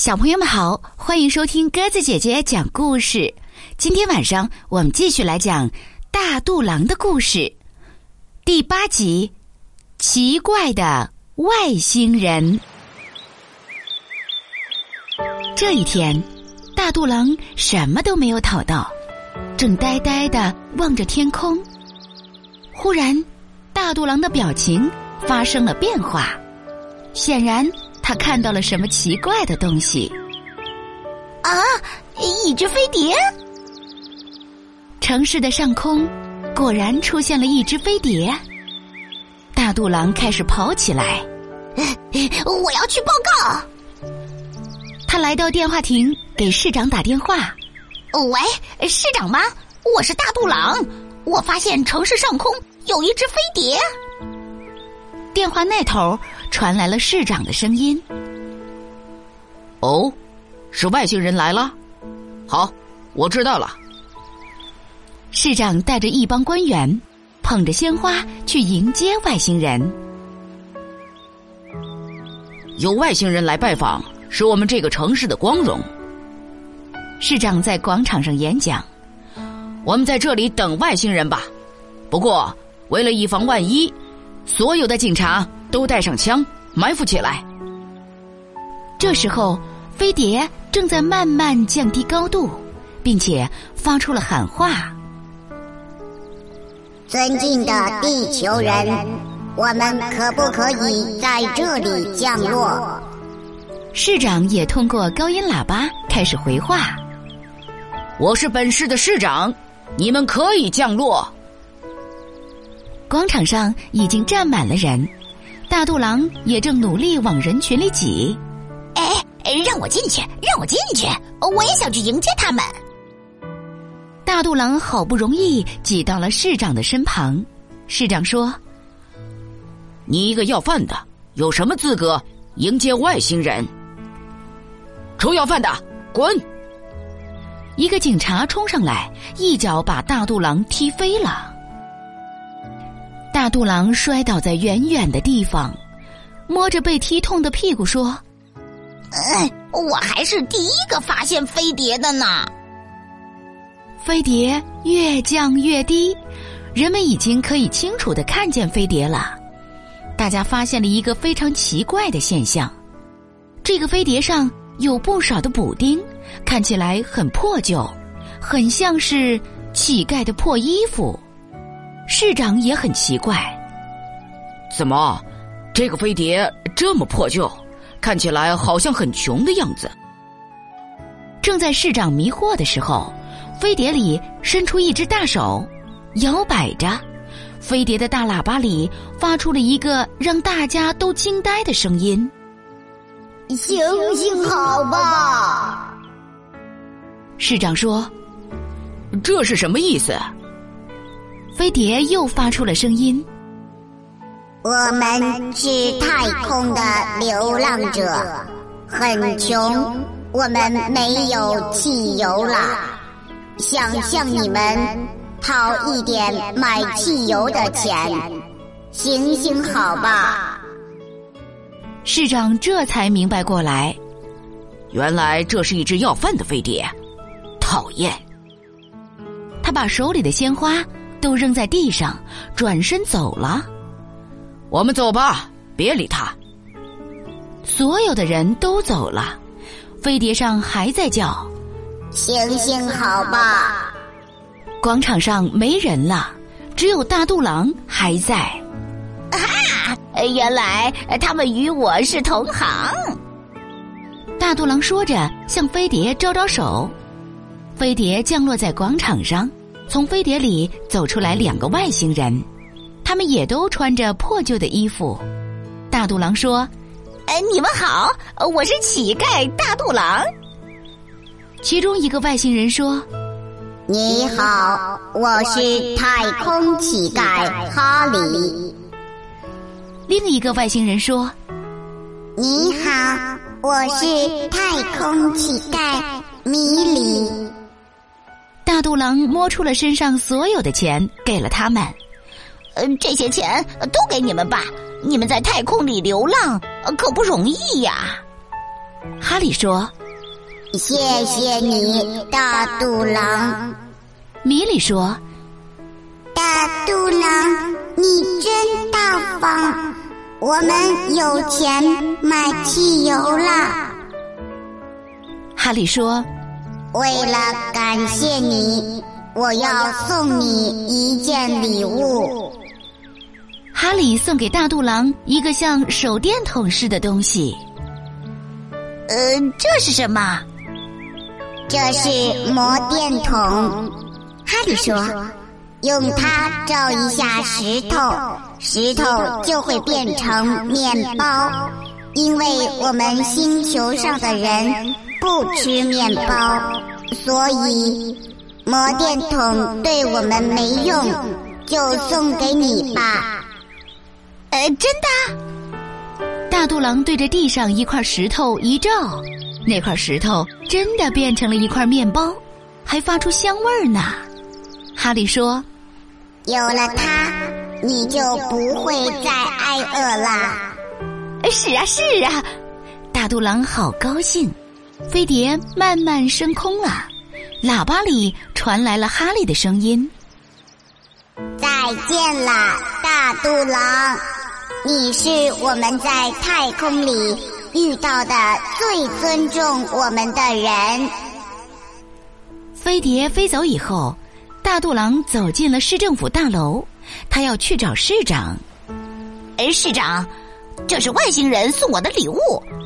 小朋友们好，欢迎收听鸽子姐姐讲故事。今天晚上我们继续来讲大肚狼的故事，第八集：奇怪的外星人。这一天，大肚狼什么都没有讨到，正呆呆的望着天空。忽然，大肚狼的表情发生了变化，显然。他看到了什么奇怪的东西？啊，一只飞碟！城市的上空果然出现了一只飞碟。大肚狼开始跑起来，我要去报告。他来到电话亭，给市长打电话。喂，市长吗？我是大肚狼，我发现城市上空有一只飞碟。电话那头。传来了市长的声音。哦，是外星人来了。好，我知道了。市长带着一帮官员，捧着鲜花去迎接外星人。有外星人来拜访，是我们这个城市的光荣。市长在广场上演讲。我们在这里等外星人吧。不过，为了以防万一，所有的警察。都带上枪，埋伏起来。这时候，飞碟正在慢慢降低高度，并且发出了喊话：“尊敬的地球人，我们可不可以在这里降落？”市长也通过高音喇叭开始回话：“我是本市的市长，你们可以降落。”广场上已经站满了人。大肚狼也正努力往人群里挤，哎，让我进去，让我进去，我也想去迎接他们。大肚狼好不容易挤到了市长的身旁，市长说：“你一个要饭的，有什么资格迎接外星人？臭要饭的，滚！”一个警察冲上来，一脚把大肚狼踢飞了。大肚狼摔倒在远远的地方，摸着被踢痛的屁股说：“哎，我还是第一个发现飞碟的呢。”飞碟越降越低，人们已经可以清楚的看见飞碟了。大家发现了一个非常奇怪的现象：这个飞碟上有不少的补丁，看起来很破旧，很像是乞丐的破衣服。市长也很奇怪，怎么，这个飞碟这么破旧，看起来好像很穷的样子。正在市长迷惑的时候，飞碟里伸出一只大手，摇摆着，飞碟的大喇叭里发出了一个让大家都惊呆的声音：“行行好吧。”市长说：“这是什么意思？”飞碟又发出了声音：“我们是太空的流浪者，很穷，我们没有汽油了，想向你们讨一点买汽油的钱，行行好吧？”市长这才明白过来，原来这是一只要饭的飞碟，讨厌！他把手里的鲜花。都扔在地上，转身走了。我们走吧，别理他。所有的人都走了，飞碟上还在叫：“行行好吧。”广场上没人了，只有大肚狼还在。啊！原来他们与我是同行。大肚狼说着，向飞碟招招手。飞碟降落在广场上。从飞碟里走出来两个外星人，他们也都穿着破旧的衣服。大肚狼说：“哎，你们好，我是乞丐大肚狼。”其中一个外星人说：“你好，我是太空乞丐哈里。”另一个外星人说：“你好，我是太空乞丐米里。”大肚狼摸出了身上所有的钱，给了他们。嗯，这些钱都给你们吧。你们在太空里流浪，可不容易呀。哈利说：“谢谢你，大肚狼。”米莉说：“大肚狼，你真大方，我们有钱买汽油了。”哈利说：“为了感谢你，我要送你一件礼物。”哈利送给大肚狼一个像手电筒似的东西。呃，这是什么？这是魔电筒。哈利说：“用它照一下石头，石头就会变成面包，因为我们星球上的人不吃面包，所以魔电筒对我们没用，就送给你吧。”呃，真的。大肚狼对着地上一块石头一照，那块石头真的变成了一块面包，还发出香味儿呢。哈利说：“有了它，你就不会再挨饿啦。”是啊，是啊，大肚狼好高兴。飞碟慢慢升空了，喇叭里传来了哈利的声音：“再见啦，大肚狼。”你是我们在太空里遇到的最尊重我们的人。飞碟飞走以后，大肚狼走进了市政府大楼，他要去找市长。哎，市长，这是外星人送我的礼物，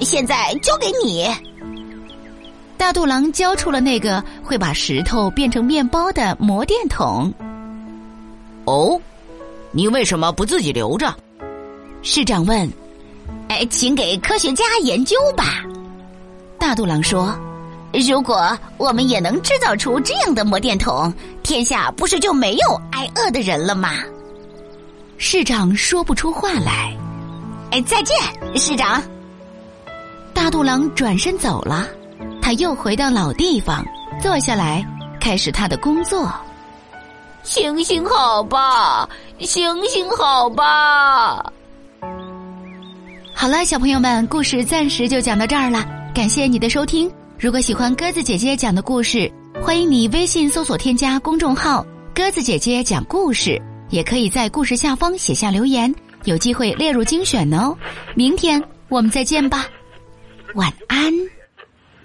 现在交给你。大肚狼交出了那个会把石头变成面包的魔电筒。哦，你为什么不自己留着？市长问：“哎，请给科学家研究吧。”大肚狼说：“如果我们也能制造出这样的魔电筒，天下不是就没有挨饿的人了吗？”市长说不出话来。哎，再见，市长。大肚狼转身走了，他又回到老地方，坐下来，开始他的工作。行行好吧，行行好吧。好了，小朋友们，故事暂时就讲到这儿了。感谢你的收听。如果喜欢鸽子姐姐讲的故事，欢迎你微信搜索添加公众号“鸽子姐姐讲故事”，也可以在故事下方写下留言，有机会列入精选哦。明天我们再见吧，晚安。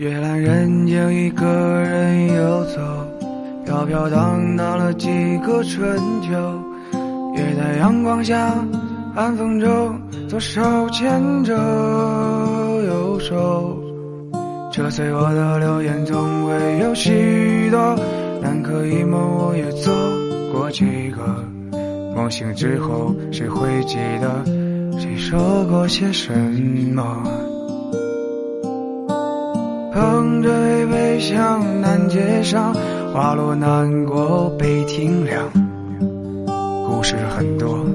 月阑人静，一个人游走，飘飘荡荡了几个春秋，也在阳光下。寒风中，左手牵着右手，这随我的流言总会有许多。南柯一梦，我也做过几个。梦醒之后，谁会记得谁说过些什么？捧着一杯向南街上，花落南国北亭凉。故事很多。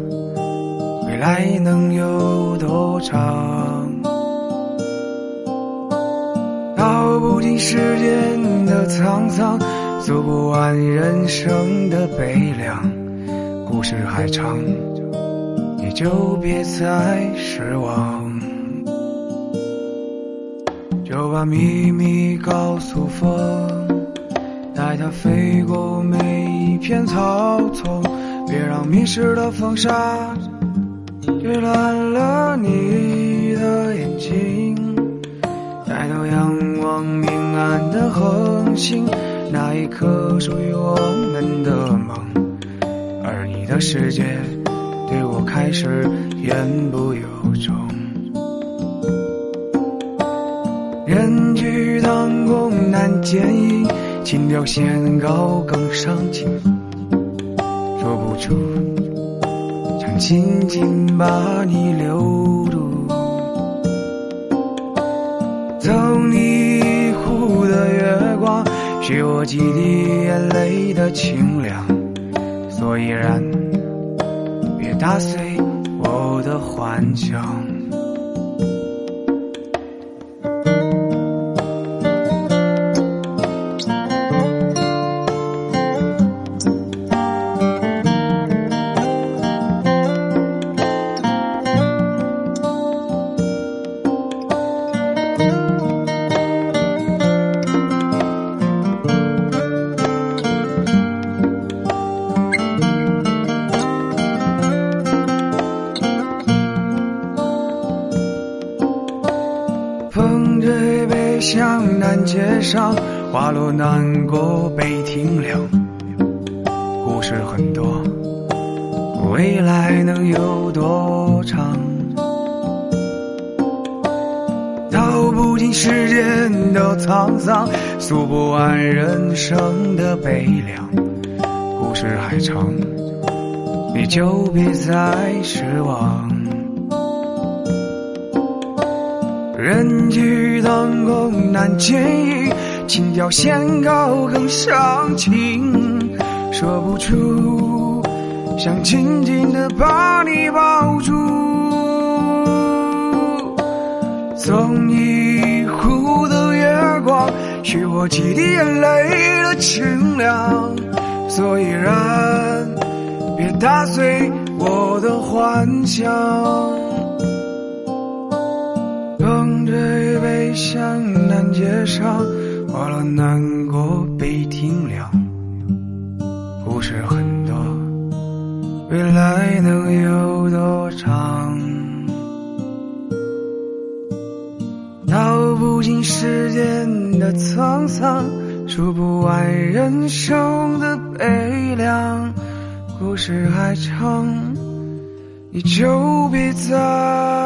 未来能有多长？道不尽世间的沧桑，诉不完人生的悲凉。故事还长，你就别再失望。就把秘密告诉风，带它飞过每一片草丛，别让迷失的风沙。遮乱了你的眼睛，抬头仰望明暗的恒星，那一颗属于我们的梦，而你的世界对我开始言不由衷。人去当空难见影，情调弦高更伤情，说不出。想紧紧把你留住，走你一壶的月光，许我几滴眼泪的清凉。所以然，别打碎我的幻想。上，花落南国北亭凉。故事很多，未来能有多长？道不尽世间的沧桑，诉不完人生的悲凉。故事还长，你就别再失望。人去灯空难见影，情调线高更伤情，说不出，想紧紧的把你抱住。送一壶的月光，许我几滴眼泪的清凉。所以人别打碎我的幻想。向南街上，花落南国北亭凉。故事很多，未来能有多长？道不尽世间的沧桑，数不完人生的悲凉。故事还长，你就别再。